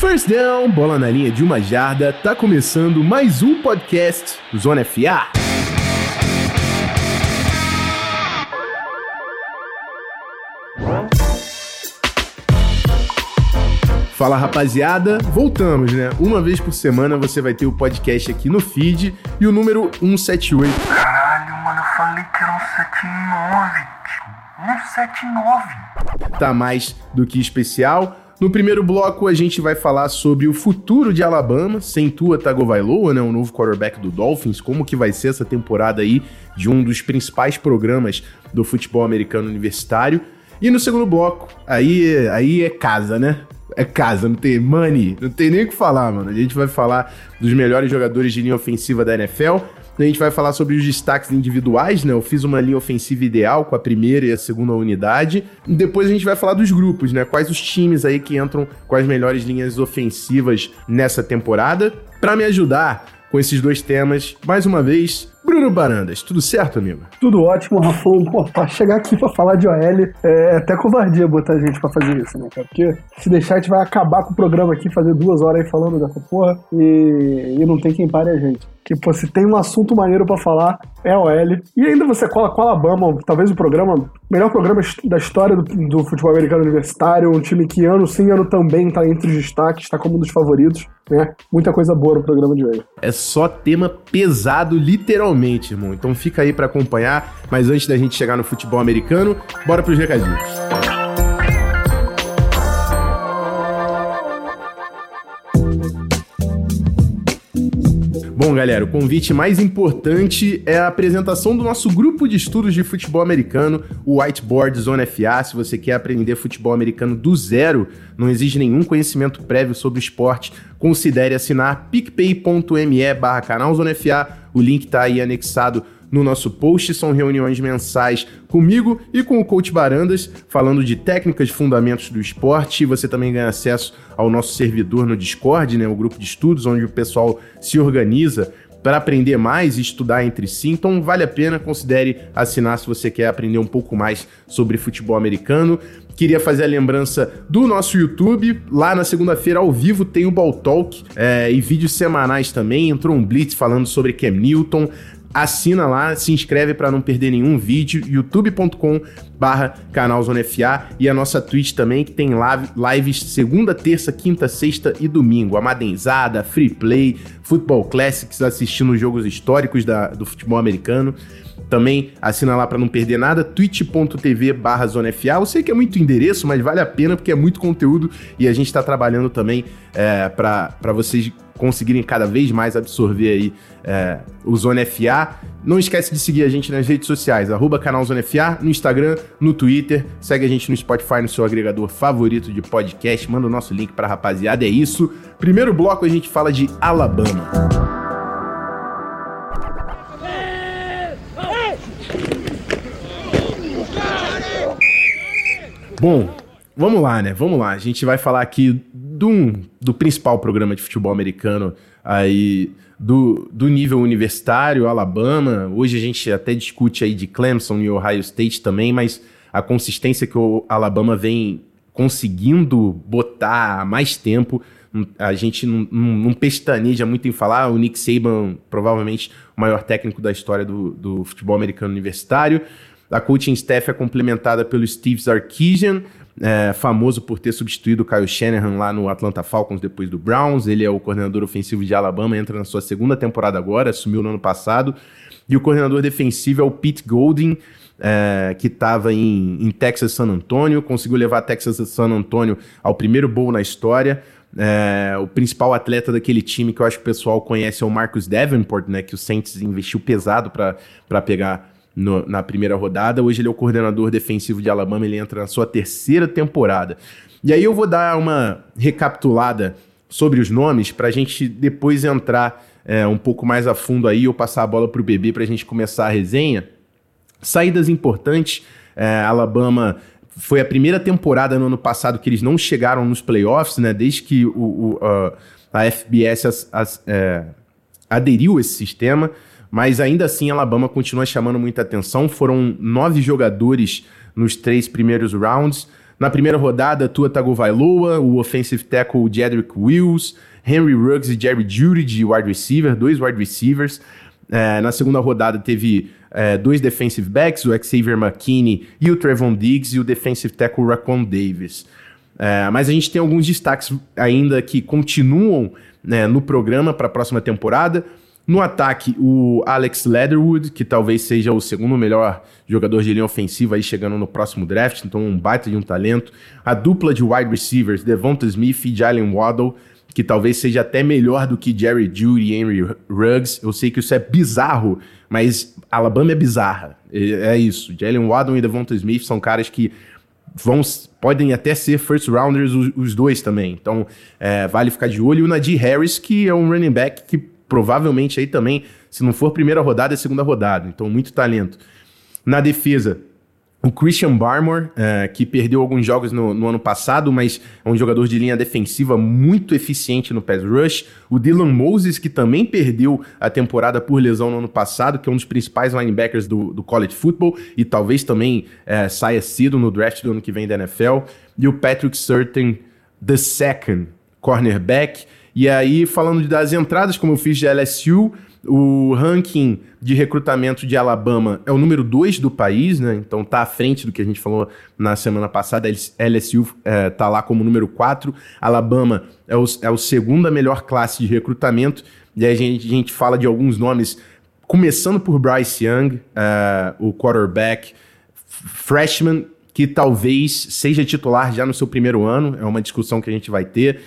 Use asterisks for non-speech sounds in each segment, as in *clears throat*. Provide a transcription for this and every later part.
First down, bola na linha de uma jarda, tá começando mais um podcast Zona FA. Fala rapaziada, voltamos né? Uma vez por semana você vai ter o podcast aqui no feed e o número 178. Caralho, mano, eu falei que era 179. 179. Tá mais do que especial. No primeiro bloco, a gente vai falar sobre o futuro de Alabama, sem Tua Tagovailoa, né, o novo quarterback do Dolphins, como que vai ser essa temporada aí de um dos principais programas do futebol americano universitário. E no segundo bloco, aí, aí é casa, né? é casa, não tem money, não tem nem o que falar, mano. A gente vai falar dos melhores jogadores de linha ofensiva da NFL. A gente vai falar sobre os destaques individuais, né? Eu fiz uma linha ofensiva ideal com a primeira e a segunda unidade. Depois a gente vai falar dos grupos, né? Quais os times aí que entram com as melhores linhas ofensivas nessa temporada. Para me ajudar com esses dois temas, mais uma vez, Bruno Barandas, tudo certo, amigo? Tudo ótimo, Rafão. Pô, pra chegar aqui pra falar de OL, é até covardia botar a gente pra fazer isso, né, cara? Porque se deixar, a gente vai acabar com o programa aqui, fazer duas horas aí falando dessa porra e, e não tem quem pare a gente. Que, pô, se tem um assunto maneiro para falar, é OL. E ainda você cola com Alabama, talvez o programa, melhor programa da história do, do, futebol americano universitário, um time que ano sim, ano também tá entre os destaques, tá como um dos favoritos, né? Muita coisa boa no programa de hoje. É só tema pesado, literalmente, irmão. Então fica aí para acompanhar. Mas antes da gente chegar no futebol americano, bora pros recadinhos. Bom, galera, o convite mais importante é a apresentação do nosso grupo de estudos de futebol americano, o Whiteboard Zone FA. Se você quer aprender futebol americano do zero, não exige nenhum conhecimento prévio sobre o esporte, considere assinar picpay.me barra canal Zone FA. O link está aí anexado no nosso post. São reuniões mensais comigo e com o Coach Barandas, falando de técnicas, fundamentos do esporte. Você também ganha acesso ao nosso servidor no Discord, né, o grupo de estudos, onde o pessoal se organiza para aprender mais e estudar entre si. Então vale a pena, considere assinar se você quer aprender um pouco mais sobre futebol americano. Queria fazer a lembrança do nosso YouTube. Lá na segunda-feira, ao vivo, tem o Ball Talk é, e vídeos semanais também. Entrou um Blitz falando sobre Cam Newton assina lá, se inscreve para não perder nenhum vídeo, youtube.com barra canal Zona FA e a nossa Twitch também, que tem lives segunda, terça, quinta, sexta e domingo. Amadenzada, Free Play, Football Classics, assistindo jogos históricos da, do futebol americano. Também assina lá para não perder nada, twitch.tv barra Zona FA. Eu sei que é muito endereço, mas vale a pena porque é muito conteúdo e a gente está trabalhando também é, para vocês conseguirem cada vez mais absorver aí é, o Zona FA. Não esquece de seguir a gente nas redes sociais, arroba canal Zona FA, no Instagram, no Twitter. Segue a gente no Spotify, no seu agregador favorito de podcast. Manda o nosso link pra rapaziada. É isso. Primeiro bloco a gente fala de Alabama. Bom, vamos lá, né? Vamos lá. A gente vai falar aqui do, do principal programa de futebol americano aí do, do nível universitário, Alabama. Hoje a gente até discute aí de Clemson e Ohio State também, mas a consistência que o Alabama vem conseguindo botar há mais tempo, a gente não, não, não pestaneja muito em falar. O Nick Saban, provavelmente o maior técnico da história do, do futebol americano universitário. A coaching staff é complementada pelo Steve Sarkisian, é, famoso por ter substituído o Kyle Shanahan lá no Atlanta Falcons depois do Browns. Ele é o coordenador ofensivo de Alabama, entra na sua segunda temporada agora, assumiu no ano passado. E o coordenador defensivo é o Pete Golding, é, que estava em, em, Texas San Antonio, conseguiu levar Texas San Antonio ao primeiro bowl na história. É, o principal atleta daquele time que eu acho que o pessoal conhece é o Marcus Davenport, né, que o Saints investiu pesado para pegar no, na primeira rodada. Hoje ele é o coordenador defensivo de Alabama, ele entra na sua terceira temporada. E aí eu vou dar uma recapitulada sobre os nomes para a gente depois entrar é, um pouco mais a fundo aí, ou passar a bola para o bebê para a gente começar a resenha. Saídas importantes, é, Alabama foi a primeira temporada no ano passado que eles não chegaram nos playoffs, né? Desde que o, o a, a FBS as, as, é, aderiu a esse sistema mas ainda assim Alabama continua chamando muita atenção. Foram nove jogadores nos três primeiros rounds. Na primeira rodada, Tua Tagovailoa, o offensive tackle Jedrick Wills, Henry Ruggs e Jerry Judy de wide receiver, dois wide receivers. É, na segunda rodada teve é, dois defensive backs, o Xavier McKinney e o Trevon Diggs, e o defensive tackle Raquan Davis. É, mas a gente tem alguns destaques ainda que continuam né, no programa para a próxima temporada. No ataque, o Alex Leatherwood, que talvez seja o segundo melhor jogador de linha ofensiva aí chegando no próximo draft, então um baita de um talento. A dupla de wide receivers, Devonta Smith e Jalen Waddle, que talvez seja até melhor do que Jerry Judy e Henry Ruggs. Eu sei que isso é bizarro, mas Alabama é bizarra. É, isso. Jalen Waddle e Devonta Smith são caras que vão podem até ser first rounders os, os dois também. Então, é, vale ficar de olho. E o Najee Harris, que é um running back que provavelmente aí também, se não for primeira rodada, é segunda rodada. Então, muito talento. Na defesa, o Christian Barmore, é, que perdeu alguns jogos no, no, ano passado, mas é um jogador de linha defensiva muito eficiente no pass rush. O Dylan Moses, que também perdeu a temporada por lesão no ano passado, que é um dos principais linebackers do, do college football e talvez também é, saia cedo no draft do ano que vem da NFL. E o Patrick Surtain, the second cornerback. E aí, falando das entradas, como eu fiz de LSU, o ranking de recrutamento de Alabama é o número 2 do país, né? Então tá à frente do que a gente falou na semana passada. LSU é, tá lá como número 4. Alabama é o, é o segunda melhor classe de recrutamento. E aí a gente, a gente fala de alguns nomes, começando por Bryce Young, é, o quarterback freshman, que talvez seja titular já no seu primeiro ano. É uma discussão que a gente vai ter.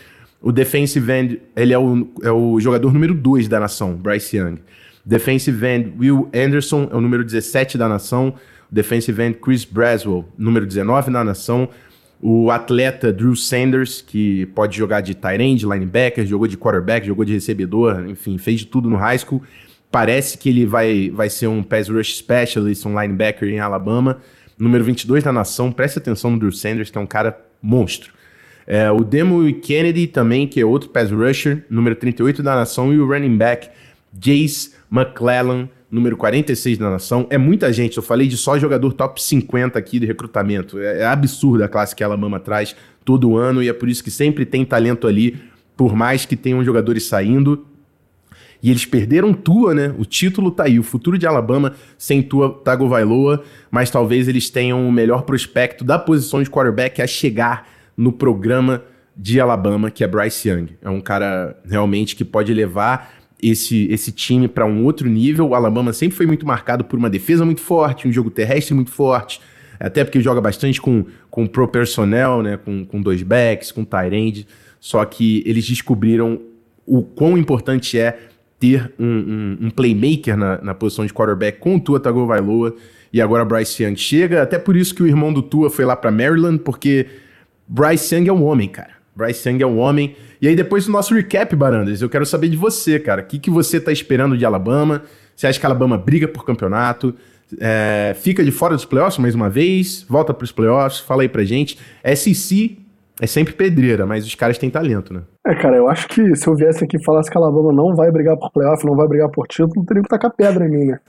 O defensive end, ele é o, é o jogador número 2 da nação, Bryce Young. Defensive end, Will Anderson é o número 17 da nação. Defensive end, Chris Braswell, número 19 da nação. O atleta Drew Sanders, que pode jogar de tight end, linebacker, jogou de quarterback, jogou de recebedor, enfim, fez de tudo no high school. Parece que ele vai, vai ser um pass rush specialist, um linebacker em Alabama. Número 22 da nação, preste atenção no Drew Sanders, que é um cara monstro. É, o Demo Kennedy também, que é outro pass rusher, número 38 da nação, e o running back Jace McClellan, número 46 da nação. É muita gente, eu falei de só jogador top 50 aqui de recrutamento. É, é absurda a classe que a Alabama traz todo ano e é por isso que sempre tem talento ali, por mais que tenham jogadores saindo. E eles perderam Tua, né? O título tá aí. O futuro de Alabama sem Tua Tagovailoa, mas talvez eles tenham o melhor prospecto da posição de quarterback a chegar no programa de Alabama, que é Bryce Young. É um cara realmente que pode levar esse, esse time para um outro nível. O Alabama sempre foi muito marcado por uma defesa muito forte, um jogo terrestre muito forte, até porque joga bastante com, com pro personnel, né, com, com dois backs, com tight end. Só que eles descobriram o quão importante é ter um, um, um playmaker na, na, posição de quarterback com o Tua Tagovailoa e agora Bryce Young chega. Até por isso que o irmão do Tua foi lá para Maryland, porque Bryce Young é um homem, cara. Bryce Young é um homem. E aí, depois do nosso recap, Barandas, eu quero saber de você, cara. O que, que você tá esperando de Alabama? Você acha que Alabama briga por campeonato? É, fica de fora dos playoffs mais uma vez? Volta para os playoffs? Fala aí pra gente. SEC é sempre pedreira, mas os caras têm talento, né? É, cara, eu acho que se eu viesse aqui e falasse que Alabama não vai brigar por playoff, não vai brigar por título, não teria que tacar pedra em mim, né?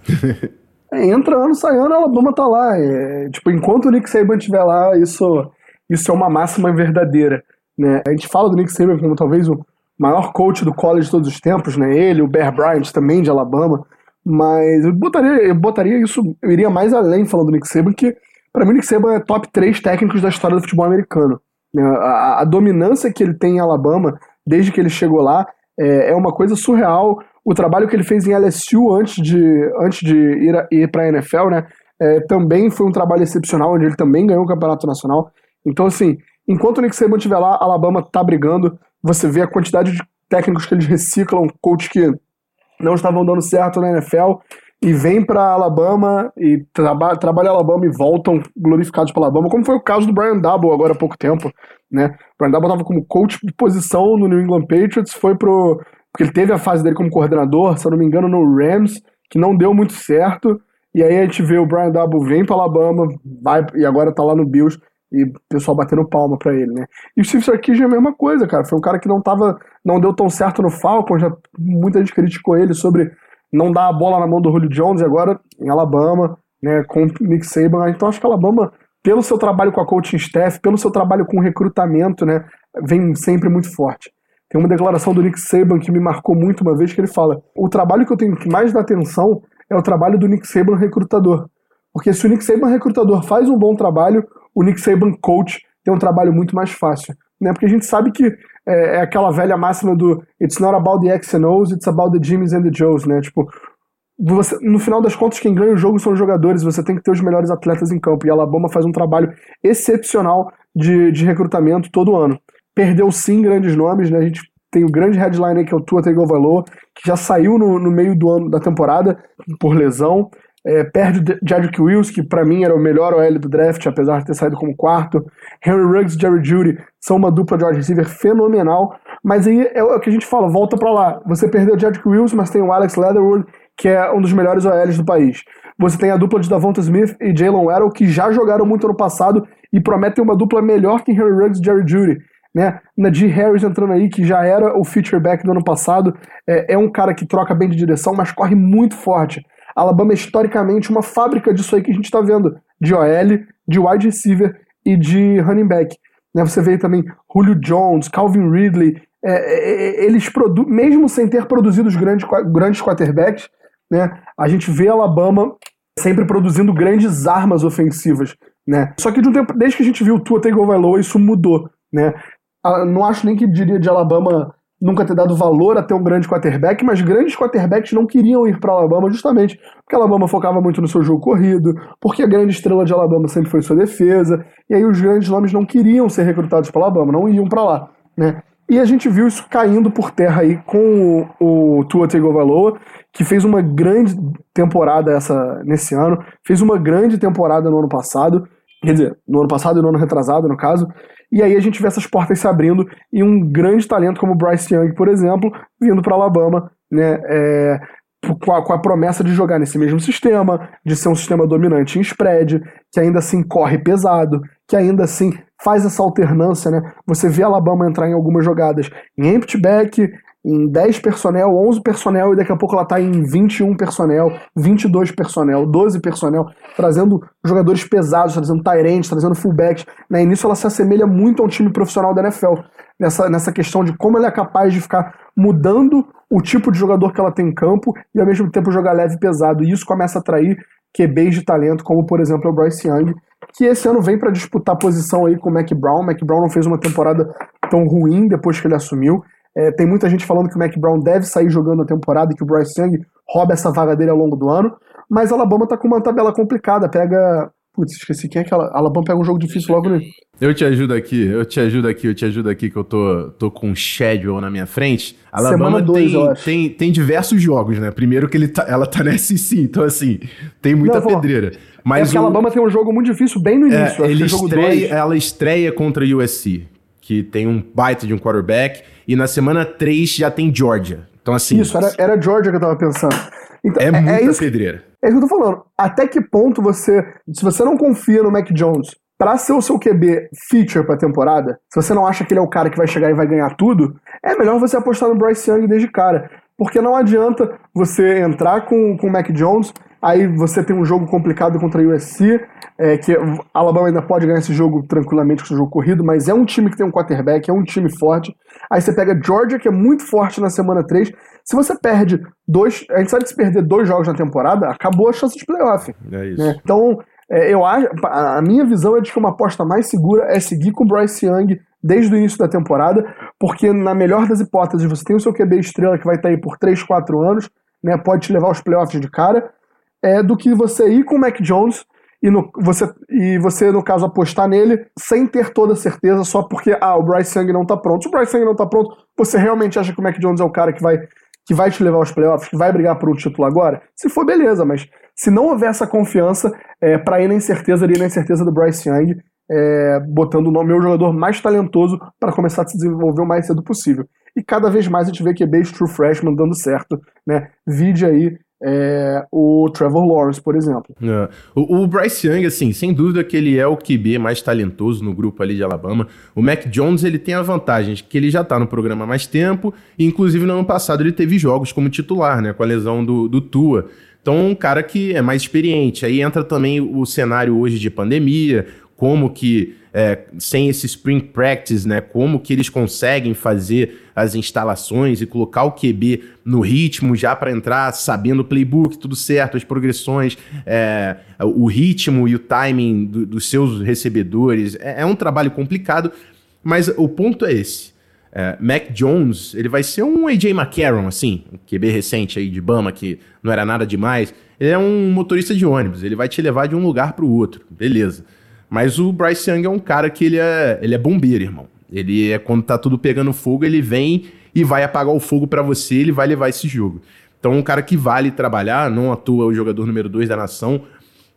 *laughs* é, entra ano, sai ano, Alabama tá lá. É, tipo, enquanto o Nick Saban estiver lá, isso isso é uma máxima verdadeira. Né? A gente fala do Nick Saban como talvez o maior coach do college de todos os tempos, né? ele, o Bear Bryant também de Alabama, mas eu botaria, eu botaria isso, eu iria mais além falando do Nick Saban, que para mim o Nick Saban é top 3 técnicos da história do futebol americano. Né? A, a, dominância que ele tem em Alabama, desde que ele chegou lá, é, é uma coisa surreal. O trabalho que ele fez em LSU antes de, antes de ir, ir para a NFL, né? É, também foi um trabalho excepcional, onde ele também ganhou o campeonato nacional. Então, assim, enquanto o Nick Saban estiver lá, Alabama tá brigando. Você vê a quantidade de técnicos que eles reciclam, coach que não estavam dando certo na NFL e vêm para Alabama e traba trabalham Alabama e voltam glorificados para Alabama, como foi o caso do Brian Double agora há pouco tempo, né? O Brian Double estava como coach de posição no New England Patriots, foi pro porque ele teve a fase dele como coordenador, se eu não me engano, no Rams, que não deu muito certo. E aí a gente vê o Brian Double vem para Alabama, vai e agora tá lá no Bills e o pessoal batendo palma para ele, né? E o Steve Sarkisian é a mesma coisa, cara. Foi um cara que não tava, não deu tão certo no Falcons, já muita gente criticou ele sobre não dar a bola na mão do Julio Jones agora em Alabama, né, com o Nick Saban. Então acho que Alabama pelo seu trabalho com a coaching staff, pelo seu trabalho com recrutamento, né, vem sempre muito forte. Tem uma declaração do Nick Saban que me marcou muito uma vez que ele fala: "O trabalho que eu tenho que mais dar atenção é o trabalho do Nick Saban recrutador. Porque se o Nick Saban recrutador faz um bom trabalho, o Nick Saban coach tem um trabalho muito mais fácil, né? Porque a gente sabe que é, é aquela velha máxima do it's not about the X and O's, it's about the Jimmys and the Joes, né? Tipo, você, no final das contas, quem ganha o jogo são os jogadores, você tem que ter os melhores atletas em campo. E a Alabama faz um trabalho excepcional de, de recrutamento todo ano. Perdeu sim grandes nomes, né? A gente tem o grande headline aí que é o Tua Tagovailoa, que já saiu no, no meio do ano da temporada por lesão. É, perde o Jedrick Wills, que para mim era o melhor OL do draft, apesar de ter saído como quarto. Henry Ruggs e Jerry Judy são uma dupla de wide receiver fenomenal. Mas aí é o que a gente fala, volta para lá. Você perdeu o Jedrick Wills, mas tem o Alex Leatherwood, que é um dos melhores OLs do país. Você tem a dupla de Davonta Smith e Jalen Waddle, que já jogaram muito ano passado e prometem uma dupla melhor que Henry Ruggs e Jerry Judy. Né? Najee Harris entrando aí, que já era o feature back do ano passado, é, é um cara que troca bem de direção, mas corre muito forte. Alabama é historicamente uma fábrica disso aí que a gente está vendo, de OL, de wide receiver e de running back. Né? Você vê também Julio Jones, Calvin Ridley, é, é, é eles mesmo sem ter produzido os grandes, grandes quarterbacks, né? a gente vê Alabama sempre produzindo grandes armas ofensivas. Né? Só que de um tempo, desde que a gente viu o Tua Tagovailoa, isso mudou. Né? não acho nem que diria de Alabama nunca ter dado valor a ter um grande quarterback, mas grandes quarterbacks não queriam ir para Alabama justamente porque Alabama focava muito no seu jogo corrido, porque a grande estrela de Alabama sempre foi sua defesa, e aí os grandes nomes não queriam ser recrutados para Alabama, não iam para lá, né? E a gente viu isso caindo por terra aí com o, o Tua Tagovailoa, que fez uma grande temporada essa nesse ano, fez uma grande temporada no ano passado, quer dizer, no ano passado e no ano retrasado, no caso, e aí a gente vê essas portas se abrindo e um grande talento como o Bryce Young, por exemplo, vindo para Alabama, né, é, com, a, com, a, promessa de jogar nesse mesmo sistema, de ser um sistema dominante em spread, que ainda assim corre pesado, que ainda assim faz essa alternância, né? Você vê Alabama entrar em algumas jogadas em empty back, em 10 personnel, 11 personnel, e daqui a pouco ela tá em 21 personnel, 22 personnel, 12 personnel, trazendo jogadores pesados, trazendo Tyrants, trazendo fullbacks. Né? E nisso ela se assemelha muito a um time profissional da NFL, nessa, nessa questão de como ela é capaz de ficar mudando o tipo de jogador que ela tem em campo e ao mesmo tempo jogar leve e pesado. E isso começa a atrair QBs de talento, como por exemplo o Bryce Young, que esse ano vem para disputar posição aí com o Mac Brown. O Mac Brown não fez uma temporada tão ruim depois que ele assumiu. É, tem muita gente falando que o Mac Brown deve sair jogando a temporada e que o Bryce Young rouba essa vaga dele ao longo do ano. Mas a Alabama tá com uma tabela complicada. Pega. Putz, esqueci quem é que ela. A Alabama pega um jogo difícil logo no. Eu te ajudo aqui, eu te ajudo aqui, eu te ajudo aqui, que eu tô, tô com um schedule na minha frente. A Alabama dois, tem, tem, tem diversos jogos, né? Primeiro que ele tá, ela tá *laughs* na SEC, então assim, tem muita Não, pedreira. Mas é o... a Alabama tem um jogo muito difícil bem no é, início. É, ele estreia, ela estreia contra a USC, que tem um baita de um quarterback e na semana 3 já tem Georgia. Então, assim. Isso, era, era Georgia que eu tava pensando. Então, é, é muita é isso, pedreira. É isso que eu tô falando. Até que ponto você. Se você não confia no Mac Jones para ser o seu QB feature pra temporada, se você não acha que ele é o cara que vai chegar e vai ganhar tudo, é melhor você apostar no Bryce Young desde cara. Porque não adianta você entrar com, com o Mac Jones Aí você tem um jogo complicado contra a USC, é, que a Alabama ainda pode ganhar esse jogo tranquilamente com o jogo corrido, mas é um time que tem um quarterback, é um time forte. Aí você pega Georgia, que é muito forte na semana 3. Se você perde dois. A gente sabe que se perder dois jogos na temporada, acabou a chance de playoff. É isso. Né? Então, é, eu acho. A minha visão é de que uma aposta mais segura é seguir com o Bryce Young desde o início da temporada, porque na melhor das hipóteses, você tem o seu QB estrela que vai estar aí por 3, 4 anos, né? Pode te levar aos playoffs de cara é, do que você ir com o Mac Jones e, no, você, e você, no caso, apostar nele sem ter toda certeza, só porque ah, o Bryce Young não tá pronto. Se o Bryce Young não tá pronto, você realmente acha que o Mac Jones é o cara que vai, que vai te levar aos playoffs, que vai brigar por um título agora? Se for, beleza, mas se não houver essa confiança, é, para ir na incerteza, ir na incerteza do Bryce Young, é, botando o meu jogador mais talentoso para começar a se desenvolver o mais cedo possível. E cada vez mais a gente vê que é base true freshman dando certo, né? Vide aí é, o Trevor Lawrence, por exemplo. É. O, o, Bryce Young, assim, sem dúvida que ele é o QB mais talentoso no grupo ali de Alabama. O Mac Jones, ele tem a vantagem que ele já está no programa há mais tempo, e inclusive no ano passado ele teve jogos como titular, né, com a lesão do, do Tua. Então, um cara que é mais experiente. Aí entra também o cenário hoje de pandemia, como que é, sem esse spring practice, né? Como que eles conseguem fazer as instalações e colocar o QB no ritmo já para entrar sabendo o playbook, tudo certo, as progressões, é, o ritmo e o timing do, dos seus recebedores. É, é, um trabalho complicado, mas o ponto é esse. É, Mac Jones, ele vai ser um AJ McCarron, assim, um QB recente aí de Bama, que não era nada demais. Ele é um motorista de ônibus, ele vai te levar de um lugar para o outro, beleza. Mas o Bryce Young é um cara que ele é, ele é bombeiro, irmão. Ele é quando tá tudo pegando fogo, ele vem e vai apagar o fogo para você, ele vai levar esse jogo. Então, um cara que vale trabalhar, não atua o jogador número 2 da nação.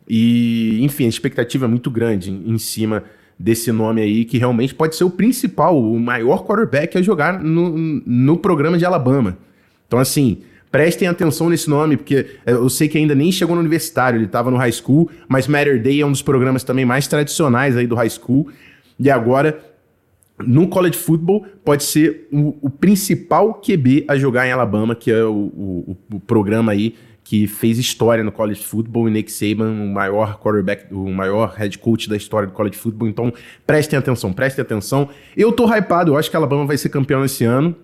E, enfim, a expectativa é muito grande em, em cima desse nome aí, que realmente pode ser o principal, o maior quarterback a jogar no, no programa de Alabama. Então, assim, Prestem atenção nesse nome, porque é, eu sei que ainda nem chegou no universitário, ele estava no high school, mas Matter Day é um dos programas também mais tradicionais aí do high school. E agora, no college football, pode ser o, o principal QB a jogar em Alabama, que é o, o, o, programa aí que fez história no college football e Nick Saban, o maior quarterback, o maior head coach da história do college football. Então, prestem atenção, prestem atenção. Eu tô hypado, eu acho que Alabama vai ser campeão esse ano.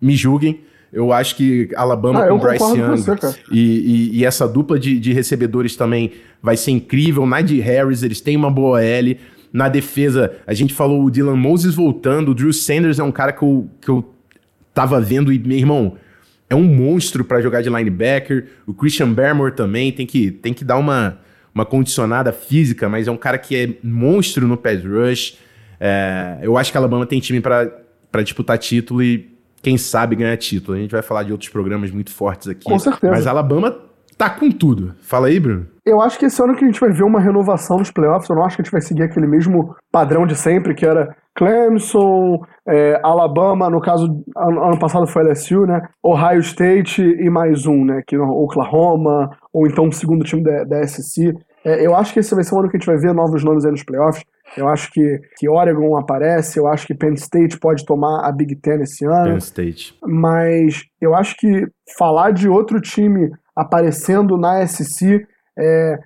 Me julguem. Eu acho que Alabama ah, com Bryce Young você, e, e, e, essa dupla de, de, recebedores também vai ser incrível. Najee Harris, eles têm uma boa L. Na defesa, a gente falou o Dylan Moses voltando. O Drew Sanders é um cara que eu, que eu tava vendo e, meu irmão, é um monstro para jogar de linebacker. O Christian Barmore também tem que, tem que dar uma, uma condicionada física, mas é um cara que é monstro no pass rush. É, eu acho que a Alabama tem time para disputar título e quem sabe ganhar título. A gente vai falar de outros programas muito fortes aqui. Com certeza. Mas Alabama tá com tudo. Fala aí, Bruno. Eu acho que esse ano que a gente vai ver uma renovação nos playoffs. Eu não acho que a gente vai seguir aquele mesmo padrão de sempre, que era Clemson, é, Alabama, no caso, ano, ano, passado foi LSU, né? Ohio State e mais um, né? Que Oklahoma, ou então o segundo time da, da SC. É, eu acho que esse vai ser o ano que a gente vai ver novos nomes aí nos playoffs. Eu acho que, que Oregon aparece, eu acho que Penn State pode tomar a Big Ten esse ano. Penn State. Mas eu acho que falar de outro time aparecendo na SC, é,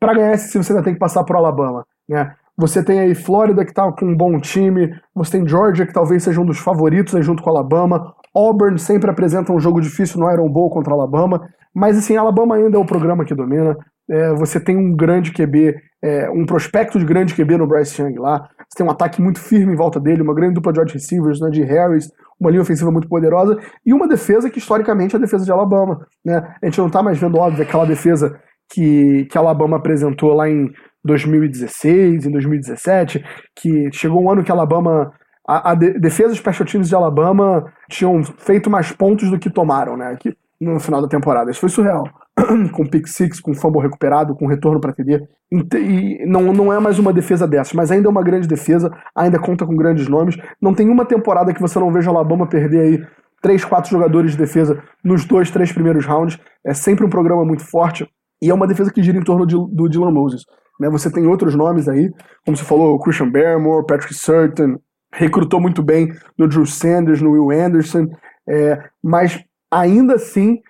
para ganhar a SC você ainda tem que passar por Alabama. Né? Você tem aí Flórida que tá com um bom time, você tem Georgia que talvez seja um dos favoritos aí junto com Alabama. Auburn sempre apresenta um jogo difícil no Iron Bowl contra Alabama, mas assim, Alabama ainda é o programa que domina. É, você tem um grande QB, é, um prospecto de grande QB no Bryce Young lá. Você tem um ataque muito firme em volta dele, uma grande dupla de wide receivers, né, de Harris, uma linha ofensiva muito poderosa e uma defesa que historicamente é a defesa de Alabama. Né? A gente não está mais vendo, óbvio, aquela defesa que, que Alabama apresentou lá em 2016, em 2017, que chegou um ano que Alabama. A, a defesa dos special teams de Alabama tinham feito mais pontos do que tomaram, né? Que, no final da temporada. Isso foi surreal. *clears throat* com pick six, com fumble recuperado, com retorno para TD. E não, não é mais uma defesa dessas, mas ainda é uma grande defesa, ainda conta com grandes nomes. Não tem uma temporada que você não veja Alabama perder aí três, quatro jogadores de defesa nos dois, três primeiros rounds. É sempre um programa muito forte e é uma defesa que gira em torno de, do Dylan Moses. Né? Você tem outros nomes aí, como você falou, Christian Barrymore, Patrick Surton, recrutou muito bem no Drew Sanders, no Will Anderson, é, mas ainda assim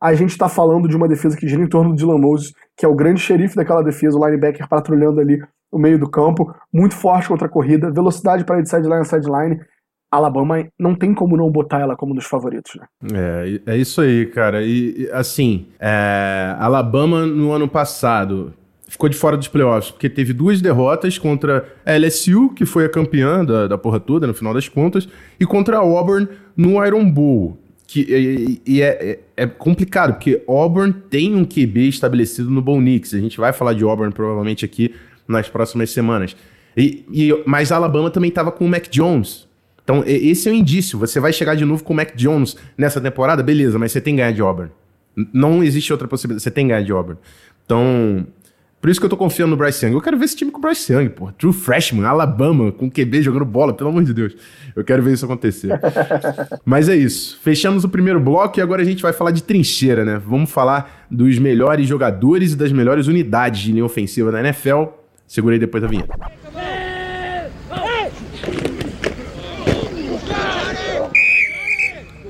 a gente está falando de uma defesa que gira em torno do Dylan Moses, que é o grande xerife daquela defesa, o linebacker patrulhando ali no meio do campo, muito forte contra a corrida, velocidade para ir de sideline a sideline. Alabama não tem como não botar ela como um dos favoritos, né? É, é isso aí, cara. E, assim, é, Alabama no ano passado ficou de fora dos playoffs, porque teve duas derrotas contra a LSU, que foi a campeã da, da porra toda, no final das contas, e contra a Auburn no Iron Bowl. Que, e, e é, é, é, complicado, porque Auburn tem um QB estabelecido no Bo Nix. A gente vai falar de Auburn provavelmente aqui nas próximas semanas. E, e, mas Alabama também estava com o Mac Jones. Então, esse é um indício. Você vai chegar de novo com o Mac Jones nessa temporada, beleza, mas você tem que ganhar de Auburn. Não existe outra possibilidade. Você tem que ganhar de Auburn. Então, por isso que eu tô confiando no Bryce Young. Eu quero ver esse time com o Bryce Young, pô. True Freshman, Alabama, com QB jogando bola, pelo amor de Deus. Eu quero ver isso acontecer. *laughs* Mas é isso. Fechamos o primeiro bloco e agora a gente vai falar de trincheira, né? Vamos falar dos melhores jogadores e das melhores unidades de linha ofensiva da NFL. Segurei depois da vinheta.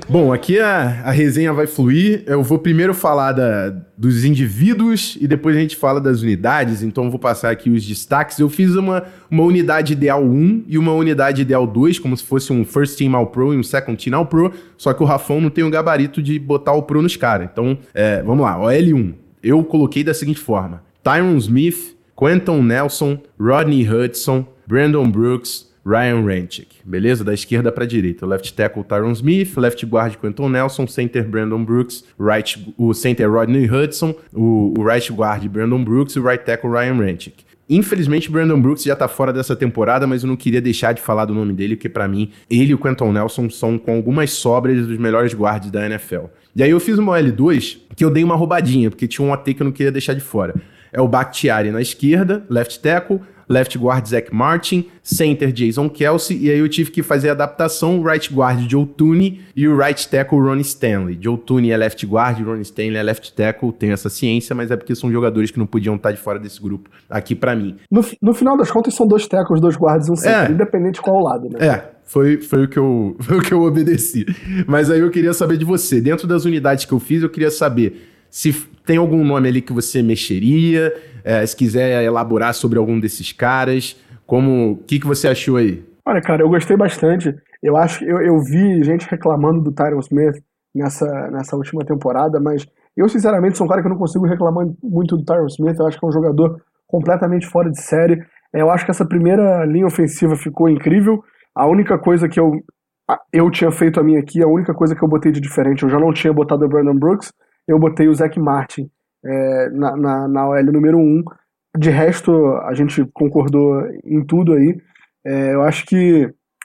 Bom, aqui a, a resenha vai fluir. Eu vou primeiro falar da, dos indivíduos e depois a gente fala das unidades. Então vou passar aqui os destaques. Eu fiz uma, uma unidade ideal 1 e uma unidade ideal 2, como se fosse um First Team All Pro e um Second Team All Pro. Só que o Rafão não tem o gabarito de botar o Pro nos caras. Então, é, vamos lá. OL1. Eu coloquei da seguinte forma: Tyron Smith, Quentin Nelson, Rodney Hudson, Brandon Brooks, Ryan Ranchick, beleza? Da esquerda para direita. Left tackle Tyron Smith, left guard Quentin Nelson, center Brandon Brooks, right, o center Rodney Hudson, o, o right guard Brandon Brooks e o right tackle Ryan Ranchick. Infelizmente, Brandon Brooks já tá fora dessa temporada, mas eu não queria deixar de falar do nome dele, porque para mim, ele e o Quentin Nelson são, com algumas sobras, dos melhores guards da NFL. E aí eu fiz uma L2 que eu dei uma roubadinha, porque tinha um OT que eu não queria deixar de fora. É o Bakhtiari na esquerda, left tackle, left guard Zach Martin, center Jason Kelsey, e aí eu tive que fazer a adaptação, right guard Joe Tooney e o right tackle Ronnie Stanley. Joe Tooney é left guard, Ronnie Stanley é left tackle, tenho essa ciência, mas é porque são jogadores que não podiam estar de fora desse grupo aqui para mim. No, no, final das contas são dois tackles, dois guards e um center, é. independente de qual lado, né? É, foi, foi, o que eu, *laughs* foi o que eu obedeci. Mas aí eu queria saber de você. Dentro das unidades que eu fiz, eu queria saber se tem algum nome ali que você mexeria, é, se quiser elaborar sobre algum desses caras, como o que, que você achou aí? Olha, cara, eu gostei bastante. Eu acho eu, eu vi gente reclamando do Tyron Smith nessa, nessa última temporada, mas eu, sinceramente, sou um cara que não consigo reclamar muito do Tyron Smith. Eu acho que é um jogador completamente fora de série. É, eu acho que essa primeira linha ofensiva ficou incrível. A única coisa que eu, eu tinha feito a minha aqui, a única coisa que eu botei de diferente, eu já não tinha botado o Brandon Brooks, eu botei o Zach Martin é, na, na, na OL número 1. Um. De resto, a gente concordou em tudo aí. É, eu acho que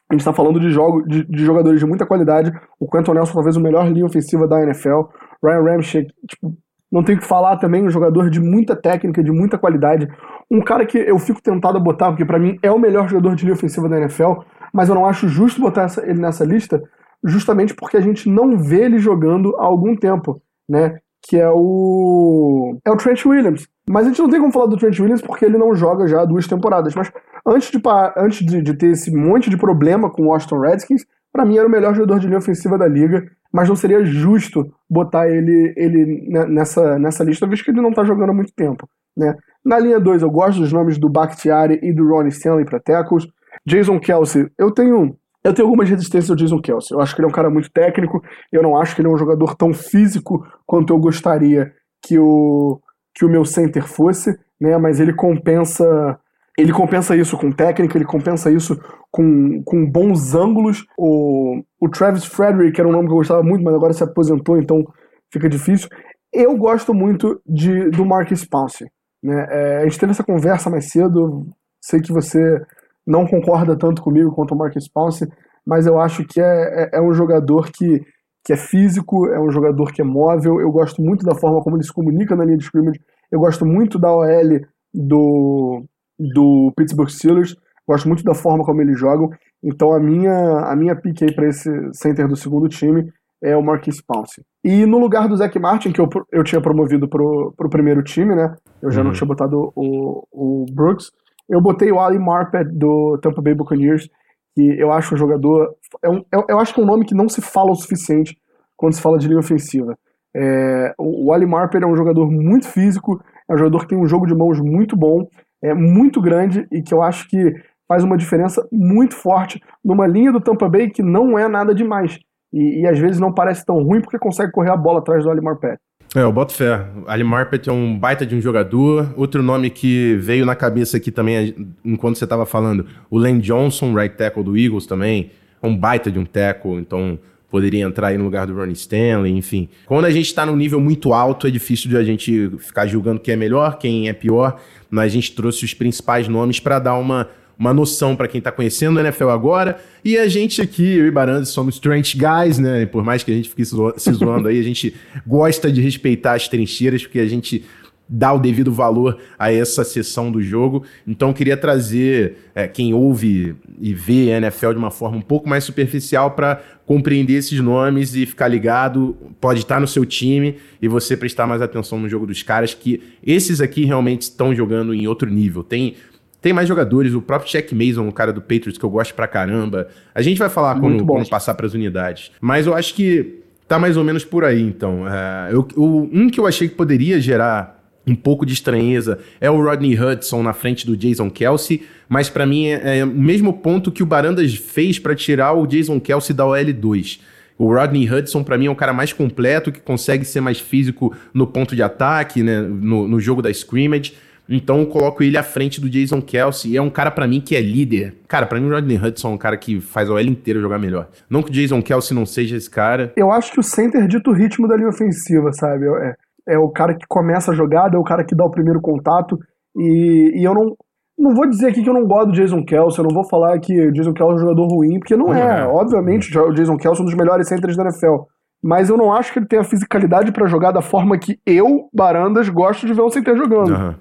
a gente está falando de, jogo, de, de, jogadores de muita qualidade. O Quentin Nelson, talvez o melhor linha ofensiva da NFL. Ryan Ramchick, tipo, não tem que falar também, um jogador de muita técnica, de muita qualidade. Um cara que eu fico tentado a botar, porque para mim é o melhor jogador de linha ofensiva da NFL, mas eu não acho justo botar essa, ele nessa lista, justamente porque a gente não vê ele jogando há algum tempo, né? Que é o. É o Trent Williams. Mas a gente não tem como falar do Trent Williams porque ele não joga já há duas temporadas. Mas antes de, antes de, de ter esse monte de problema com o Washington Redskins, para mim era o melhor jogador de linha ofensiva da liga. Mas não seria justo botar ele, ele nessa, nessa lista, visto que ele não tá jogando há muito tempo. Né? Na linha 2, eu gosto dos nomes do Bakhtiari e do Ronnie Stanley para tackles. Jason Kelsey, eu tenho eu tenho algumas resistências ao Jason Kelsey. Eu acho que ele é um cara muito técnico. Eu não acho que ele é um jogador tão físico quanto eu gostaria que o, que o meu center fosse, né? Mas ele compensa. Ele compensa isso com técnica, ele compensa isso com, com bons ângulos. O, o Travis Frederick, era um nome que eu gostava muito, mas agora se aposentou, então fica difícil. Eu gosto muito de, do Marcus Pouncey. Né? É, a gente teve essa conversa mais cedo. Sei que você não concorda tanto comigo quanto o Marcus Pouncey, mas eu acho que é, é, é, um jogador que, que é físico, é um jogador que é móvel. Eu gosto muito da forma como ele se comunica na linha de scrimmage. Eu gosto muito da OL do, do Pittsburgh Steelers. Gosto muito da forma como eles jogam. Então a minha, a minha pick aí para esse center do segundo time é o Marquis Pouncey. E no lugar do Zach Martin, que eu, eu tinha promovido pro, pro primeiro time, né? Eu já uhum. não tinha botado o, o Brooks. Eu botei o Ali Marpet do Tampa Bay Buccaneers, que eu acho um jogador. É um, eu, eu, acho que é um nome que não se fala o suficiente quando se fala de linha ofensiva. É, o, o Ali Marpet é um jogador muito físico, é um jogador que tem um jogo de mãos muito bom, é muito grande e que eu acho que faz uma diferença muito forte numa linha do Tampa Bay que não é nada demais. E, e às vezes não parece tão ruim porque consegue correr a bola atrás do Ali Marpet. É, eu boto fé. Ali Marpet é um baita de um jogador. Outro nome que veio na cabeça aqui também, enquanto você estava falando, o Len Johnson, right tackle do Eagles também, é um baita de um tackle, então poderia entrar aí no lugar do Ronnie Stanley, enfim. Quando a gente está num nível muito alto, é difícil de a gente ficar julgando quem é melhor, quem é pior, mas a gente trouxe os principais nomes para dar uma uma noção para quem está conhecendo a NFL agora. E a gente aqui, eu e Barandes, somos Trent Guys, né? Por mais que a gente fique se zoando aí, a gente gosta de respeitar as trincheiras, porque a gente dá o devido valor a essa sessão do jogo. Então, queria trazer é, quem ouve e vê a NFL de uma forma um pouco mais superficial para compreender esses nomes e ficar ligado. Pode estar no seu time e você prestar mais atenção no jogo dos caras, que esses aqui realmente estão jogando em outro nível. Tem Tem mais jogadores, o próprio Check Mason, o cara do Patriots, que eu gosto pra caramba. A gente vai falar quando, quando passar pras unidades. Mas eu acho que tá mais ou menos por aí, então. É, eu, eu, um que eu achei que poderia gerar um pouco de estranheza é o Rodney Hudson na frente do Jason Kelsey, mas para mim é, é, o mesmo ponto que o Barandas fez para tirar o Jason Kelsey da OL2. O Rodney Hudson, para mim, é um cara mais completo, que consegue ser mais físico no ponto de ataque, né, no, no jogo da scrimmage. Então eu coloco ele à frente do Jason Kelsey. E é um cara para mim que é líder. Cara, para mim o Rodney Hudson é um cara que faz a OL inteira jogar melhor. Não que o Jason Kelsey não seja esse cara. Eu acho que o center dita o ritmo da linha ofensiva, sabe? É, é o cara que começa a jogada, é o cara que dá o primeiro contato. E, e eu não, não vou dizer aqui que eu não gosto do Jason Kelsey, eu não vou falar que o Jason Kelsey é um jogador ruim, porque não é. é. Obviamente, o Jason Kelsey é um dos melhores centers da NFL. Mas eu não acho que ele tenha fisicalidade para jogar da forma que eu, Barandas, gosto de ver um center jogando. Uhum.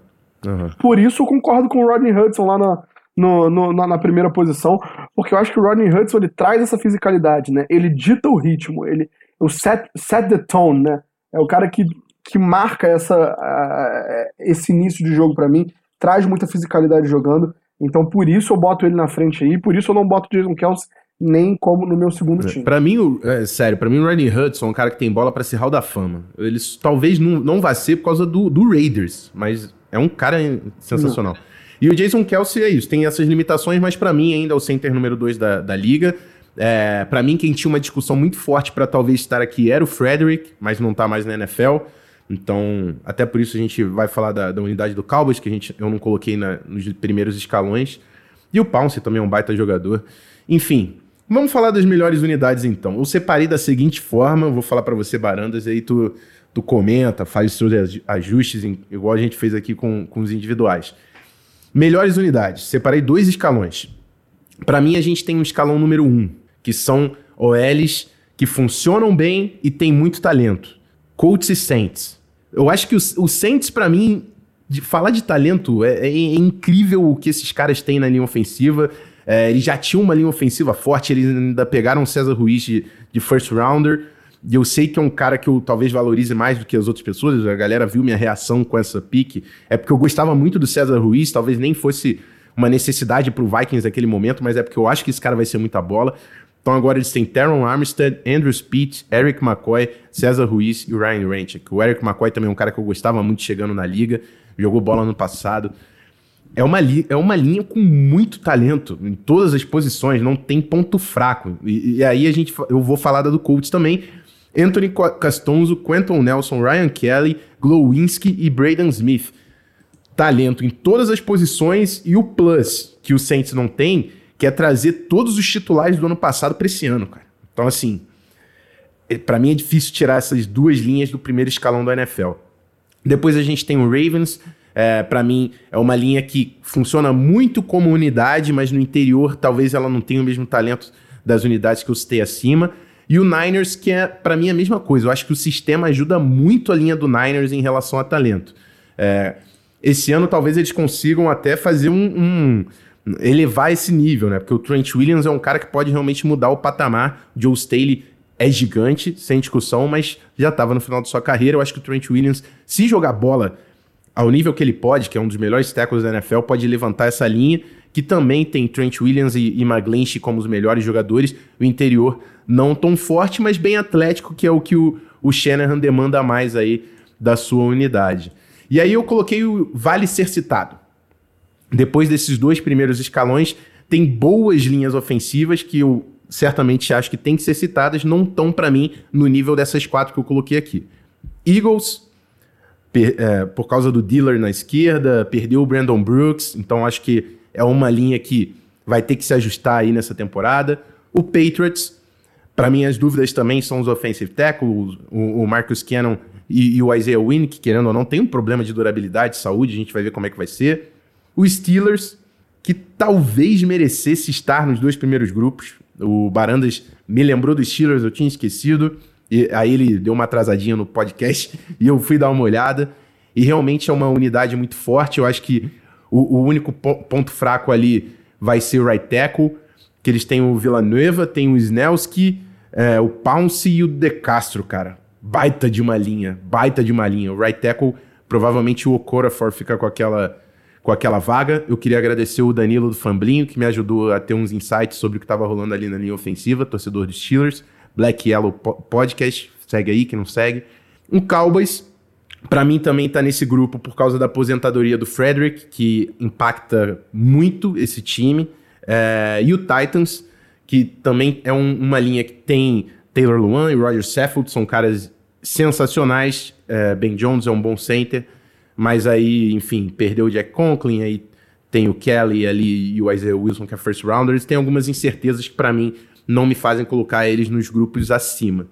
Uhum. Por isso eu concordo com o Rodney Hudson lá na, no, no, na, na, primeira posição, porque eu acho que o Rodney Hudson ele traz essa fisicalidade, né? Ele dita o ritmo, ele o set, set the tone, né? É o cara que, que marca essa, uh, esse início de jogo para mim, traz muita fisicalidade jogando. Então por isso eu boto ele na frente aí, por isso eu não boto o Jason Kelsey nem como no meu segundo time. Para mim, o, é, sério, para mim o Rodney Hudson é um cara que tem bola para ser Hall da Fama. Eles talvez não, não vá ser por causa do, do Raiders, mas é um cara sensacional. Não. E o Jason Kelsey é isso, tem essas limitações, mas para mim ainda é o center número 2 da, da liga. É, para mim, quem tinha uma discussão muito forte para talvez estar aqui era o Frederick, mas não tá mais na NFL. Então, até por isso a gente vai falar da, da unidade do Cowboys, que a gente, eu não coloquei na, nos primeiros escalões. E o Pounce também é um baita jogador. Enfim, vamos falar das melhores unidades então. Eu separei da seguinte forma, vou falar para você, Barandas, e aí tu tu comenta, faz seus ajustes, igual a gente fez aqui com, com os individuais. Melhores unidades. Separei dois escalões. Para mim, a gente tem um escalão número um, que são OLs que funcionam bem e têm muito talento. Colts e Saints. Eu acho que o, o Saints, para mim, de falar de talento, é, é, incrível o que esses caras têm na linha ofensiva. É, eles já tinham uma linha ofensiva forte, eles ainda pegaram o César Ruiz de, de first rounder. E eu sei que é um cara que eu talvez valorize mais do que as outras pessoas. A galera viu minha reação com essa pique. É porque eu gostava muito do César Ruiz, talvez nem fosse uma necessidade pro Vikings naquele momento, mas é porque eu acho que esse cara vai ser muita bola. Então agora eles têm Teron Armstead, Andrew Speed, Eric McCoy, César Ruiz e Ryan Ranchick. O Eric McCoy também é um cara que eu gostava muito chegando na liga, jogou bola no passado. É uma, é uma linha com muito talento em todas as posições, não tem ponto fraco. E, e aí a gente, eu vou falar da do Colts também, Anthony Castonzo, Quentin Nelson, Ryan Kelly, Glowinski e Braden Smith. Talento em todas as posições e o plus que o Saints não tem, que é trazer todos os titulares do ano passado para esse ano, cara. Então, assim, é, para mim é difícil tirar essas duas linhas do primeiro escalão da NFL. Depois a gente tem o Ravens. É, para mim, é uma linha que funciona muito como unidade, mas no interior talvez ela não tenha o mesmo talento das unidades que eu citei acima. E o Niners, que é, para mim, a mesma coisa. Eu acho que o sistema ajuda muito a linha do Niners em relação a talento. É, esse ano, talvez eles consigam até fazer um, um, elevar esse nível, né? Porque o Trent Williams é um cara que pode realmente mudar o patamar. Joe Staley é gigante, sem discussão, mas já estava no final da sua carreira. Eu acho que o Trent Williams, se jogar bola ao nível que ele pode, que é um dos melhores tackles da NFL, pode levantar essa linha, que também tem Trent Williams e, e McGlinchey como os melhores jogadores. O interior não tão forte, mas bem atlético, que é o que o, o Shanahan demanda mais aí da sua unidade. E aí eu coloquei o vale ser citado. Depois desses dois primeiros escalões, tem boas linhas ofensivas que eu certamente acho que tem que ser citadas, não estão para mim no nível dessas quatro que eu coloquei aqui. Eagles, per, é, por causa do dealer na esquerda, perdeu o Brandon Brooks, então acho que é uma linha que vai ter que se ajustar aí nessa temporada. O Patriots, para mim, as dúvidas também são os offensive tackles, o, o Marcus Cannon e, e, o Isaiah Wynn, que querendo ou não tem um problema de durabilidade, saúde, a gente vai ver como é que vai ser. O Steelers, que talvez merecesse estar nos dois primeiros grupos. O Barandas me lembrou dos Steelers, eu tinha esquecido. E aí ele deu uma atrasadinha no podcast *laughs* e eu fui dar uma olhada. E realmente é uma unidade muito forte. Eu acho que o, o único ponto fraco ali vai ser o right tackle, que eles têm o Villanueva, tem o Snelski, é, o Pounce e o De Castro, cara. Baita de uma linha, baita de uma linha. O right tackle, provavelmente o Okorafor fica com aquela com aquela vaga. Eu queria agradecer o Danilo do Famblinho, que me ajudou a ter uns insights sobre o que estava rolando ali na linha ofensiva, torcedor dos Steelers. Black Yellow Podcast, segue aí, que não segue. O Cowboys, para mim também tá nesse grupo por causa da aposentadoria do Frederick, que impacta muito esse time. É, e o Titans, que também é um, uma linha que tem Taylor Luan e Roger Saffold, são caras sensacionais. É, ben Jones é um bom center, mas aí, enfim, perdeu o Jack Conklin, aí tem o Kelly ali e o Isaiah Wilson, que é first rounders. Tem algumas incertezas que para mim não me fazem colocar eles nos grupos acima.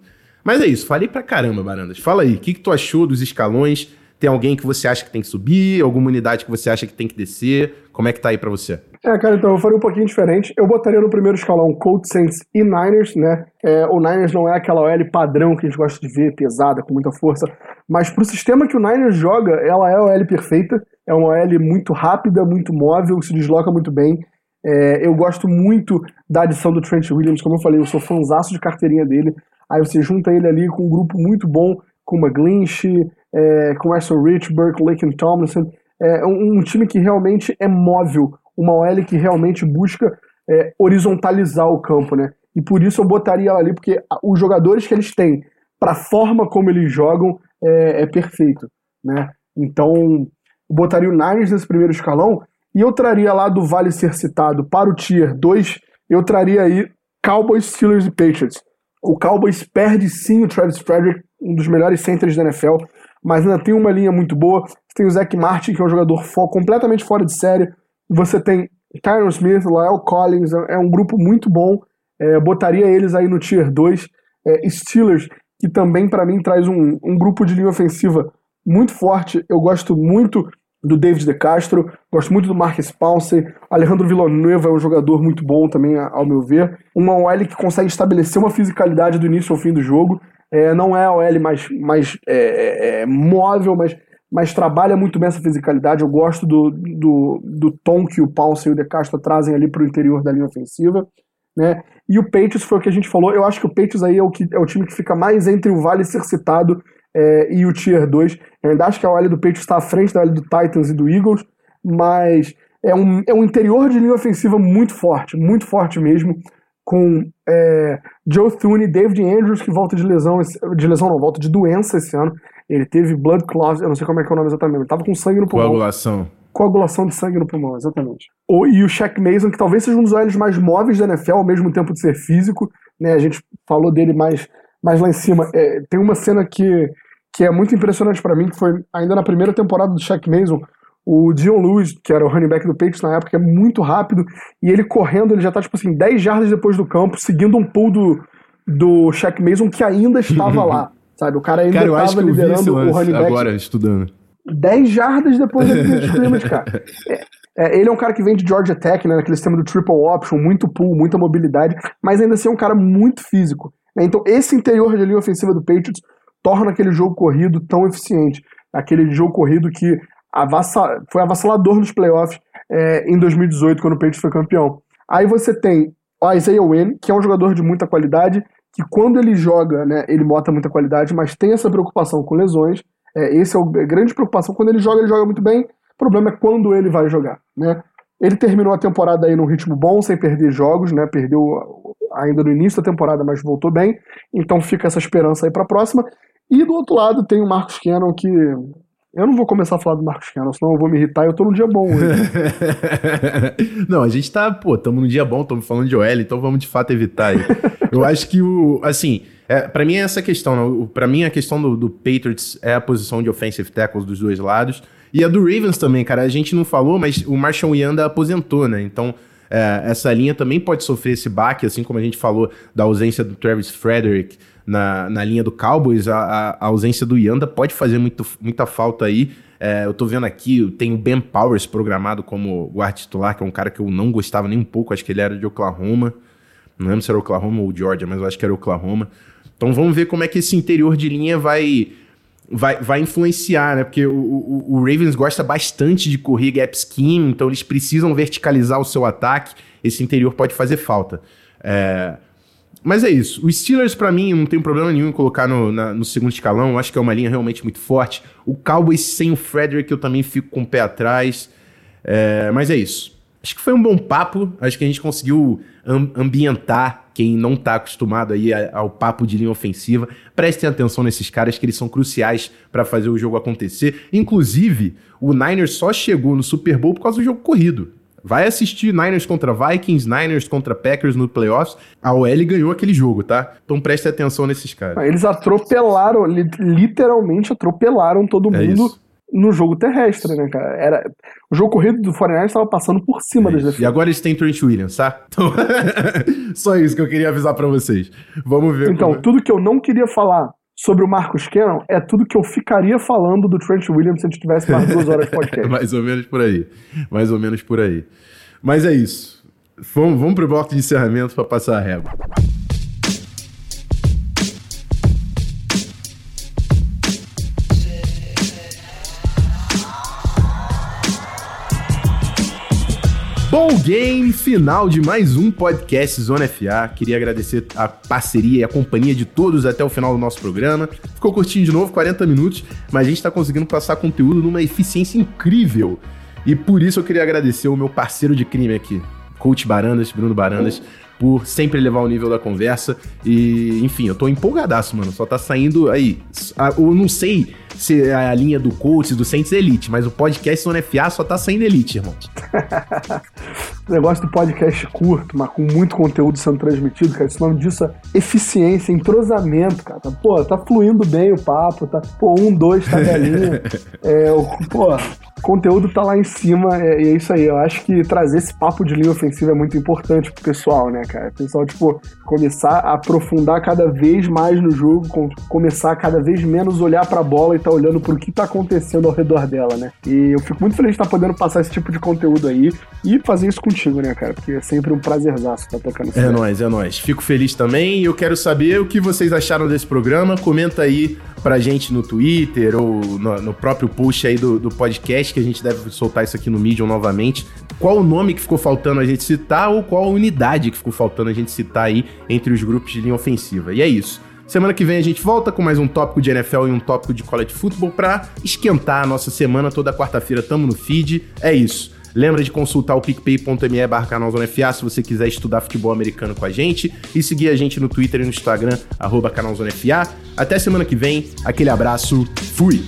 Mas é isso, falei pra caramba, Barandas. Fala aí, o que, que tu achou dos escalões? Tem alguém que você acha que tem que subir? Alguma unidade que você acha que tem que descer? Como é que tá aí pra você? É, cara, então eu faria um pouquinho diferente. Eu botaria no primeiro escalão Colts, Saints e Niners, né? É, o Niners não é aquela OL padrão que a gente gosta de ver, pesada, com muita força. Mas pro sistema que o Niners joga, ela é a OL perfeita. É uma OL muito rápida, muito móvel, se desloca muito bem. É, eu gosto muito da adição do Trent Williams, como eu falei, eu sou fãzaço de carteirinha dele. Aí você junta ele ali com um grupo muito bom, com o McGlinch, é, com Russell Richburg, com Laken Tomlinson. É um, um, time que realmente é móvel, uma OL que realmente busca é, horizontalizar o campo, né? E por isso eu botaria ela ali, porque os jogadores que eles têm, para a forma como eles jogam, é, é perfeito, né? Então, eu botaria o Niners nesse primeiro escalão, e eu traria lá do Vale ser citado para o Tier 2, eu traria aí Cowboys, Steelers e Patriots. O Cowboys perde sim o Travis Frederick, um dos melhores centers da NFL, mas ainda tem uma linha muito boa. Você tem o Zach Martin, que é um jogador completamente fora de série. Você tem Tyron Smith, Lael Collins, é um grupo muito bom. É, botaria eles aí no Tier 2. É, Steelers, que também para mim traz um, um grupo de linha ofensiva muito forte. Eu gosto muito do David De Castro, gosto muito do Marcus Pounce, Alejandro Villanueva é um jogador muito bom também, ao meu ver. Uma OL que consegue estabelecer uma fisicalidade do início ao fim do jogo, é, não é a OL mais, mais é, é, é, móvel, mas, mas trabalha muito bem essa fisicalidade. Eu gosto do, do, do tom que o Pounce e o De Castro trazem ali para o interior da linha ofensiva. Né? E o Patriots foi o que a gente falou. Eu acho que o Patriots aí é o, que, é o time que fica mais entre o Vale ser citado é, e o Tier 2. Eu ainda acho que a OL do Patriots está à frente da OL do Titans e do Eagles, mas é um, é um interior de linha ofensiva muito forte, muito forte mesmo, com é, Joe Thune, David Andrews, que volta de lesão, de lesão não, volta de doença esse ano. Ele teve blood clots, eu não sei como é que é o nome exatamente, ele tava com sangue no pulmão. Coagulação. Coagulação de sangue no pulmão, exatamente. O, e o Shaq Mason, que talvez seja um dos olhos mais móveis da NFL, ao mesmo tempo de ser físico, né? A gente falou dele mais mas lá em cima, é, tem uma cena que, que é muito impressionante para mim, que foi ainda na primeira temporada do Shaq Mason, o Dion Lewis, que era o running back do Patriots na época, é muito rápido, e ele correndo, ele já tá, tipo assim, 10 jardas depois do campo, seguindo um pull do, do Shaq Mason que ainda estava lá, *laughs* sabe? O cara ainda cara, estava liderando o running back. agora, estudando. 10 jardas depois da linha *laughs* de scrimmage, cara. É, é, ele é um cara que vem de Georgia Tech, né, naquele sistema do triple option, muito pull, muita mobilidade, mas ainda assim é um cara muito físico. Né? Então, esse interior de linha ofensiva do Patriots torna aquele jogo corrido tão eficiente. Aquele jogo corrido que foi avassalador nos playoffs é, em 2018, quando o Patriots foi campeão. Aí você tem o Isaiah Wynn, que é um jogador de muita qualidade, que quando ele joga, né, ele bota muita qualidade, mas tem essa preocupação com lesões. É, esse é a grande preocupação. Quando ele joga, ele joga muito bem. O problema é quando ele vai jogar, né? Ele terminou a temporada aí num ritmo bom, sem perder jogos, né? Perdeu ainda no início da temporada, mas voltou bem. Então fica essa esperança aí para a próxima. E do outro lado tem o Marcos Cannon, que eu não vou começar a falar do Marcos Cannon, senão eu vou me irritar e eu tô num dia bom *laughs* não, a gente tá, pô, estamos num dia bom, estamos falando de OL, então vamos de fato evitar aí. eu acho que o, assim, é, para mim é essa questão, né? para mim a questão do, do Patriots é a posição de offensive tackles dos dois lados. E a do Ravens também, cara, a gente não falou, mas o Marshall Yanda aposentou, né? Então, é, essa linha também pode sofrer esse baque, assim como a gente falou da ausência do Travis Frederick na, na linha do Cowboys, a, a, ausência do Yanda pode fazer muito, muita falta aí. É, eu tô vendo aqui, tem o Ben Powers programado como guarda titular, que é um cara que eu não gostava nem um pouco, acho que ele era de Oklahoma. Não lembro se era Oklahoma ou Georgia, mas eu acho que era Oklahoma. Então vamos ver como é que esse interior de linha vai vai, vai influenciar, né? Porque o, o, o, Ravens gosta bastante de correr gap scheme, então eles precisam verticalizar o seu ataque. Esse interior pode fazer falta. É... Mas é isso. Os Steelers, para mim, não tem problema nenhum em colocar no, na, no segundo escalão. Eu acho que é uma linha realmente muito forte. O Cowboys sem o Frederick, eu também fico com o pé atrás. É, mas é isso. Acho que foi um bom papo. Acho que a gente conseguiu ambientar quem não está acostumado aí ao papo de linha ofensiva. Prestem atenção nesses caras que eles são cruciais para fazer o jogo acontecer. Inclusive, o Niners só chegou no Super Bowl por causa do jogo corrido. Vai assistir Niners contra Vikings, Niners contra Packers no playoffs. A OL ganhou aquele jogo, tá? Então preste atenção nesses caras. Eles atropelaram, literalmente atropelaram todo é mundo. Isso no jogo terrestre, né, cara? Era, o jogo corrido do 49 estava passando por cima é das defesas. E agora eles têm Trent Williams, tá? Então, *laughs* só isso que eu queria avisar para vocês. Vamos ver. Então, como... tudo que eu não queria falar sobre o Marcos Cannon é tudo que eu ficaria falando do Trent Williams se a gente tivesse mais duas horas de *laughs* podcast. mais ou menos por aí. Mais ou menos por aí. Mas é isso. Vamos, vamos pro bloco de encerramento para passar a régua. Bom game, final de mais um podcast Zona FA. Queria agradecer a parceria e a companhia de todos até o final do nosso programa. Ficou curtinho de novo, 40 minutos, mas a gente está conseguindo passar conteúdo numa eficiência incrível. E por isso eu queria agradecer o meu parceiro de crime aqui, Coach Barandas, Bruno Barandas, por sempre levar o nível da conversa. E, enfim, eu tô empolgadaço, mano. Só tá saindo aí. Eu não sei se é a linha do coach, do Saints Elite, mas o podcast Zona FA só tá saindo Elite, irmão. *laughs* o negócio do podcast curto, mas com muito conteúdo sendo transmitido, cara, esse nome disso é eficiência, entrosamento, cara. Pô, tá fluindo bem o papo, tá, pô, um, dois, *laughs* tabelinha. é, pô, o conteúdo tá lá em cima, é, e é isso aí. Eu acho que trazer esse papo de linha ofensiva é muito importante pro pessoal, né, cara? O pessoal, tipo, começar a aprofundar cada vez mais no jogo, começar a cada vez menos olhar pra bola e tá olhando pro que tá acontecendo ao redor dela, né? E eu fico muito feliz de estar tá podendo passar esse tipo de conteúdo aí e fazer isso contigo, né, cara? Porque é sempre um prazerzaço estar tá tocando É nóis, é nóis. Fico feliz também e eu quero saber o que vocês acharam desse programa. Comenta aí pra gente no Twitter ou no, no próprio post aí do, do, podcast, que a gente deve soltar isso aqui no Medium novamente. Qual o nome que ficou faltando a gente citar ou qual a unidade que ficou faltando a gente citar aí entre os grupos de linha ofensiva. E é isso. Semana que vem a gente volta com mais um tópico de NFL e um tópico de college football para esquentar a nossa semana. Toda quarta-feira tamo no feed. É isso. Lembra de consultar o picpay.me barra se você quiser estudar futebol americano com a gente e seguir a gente no Twitter e no Instagram, arroba. Até semana que vem, aquele abraço, fui!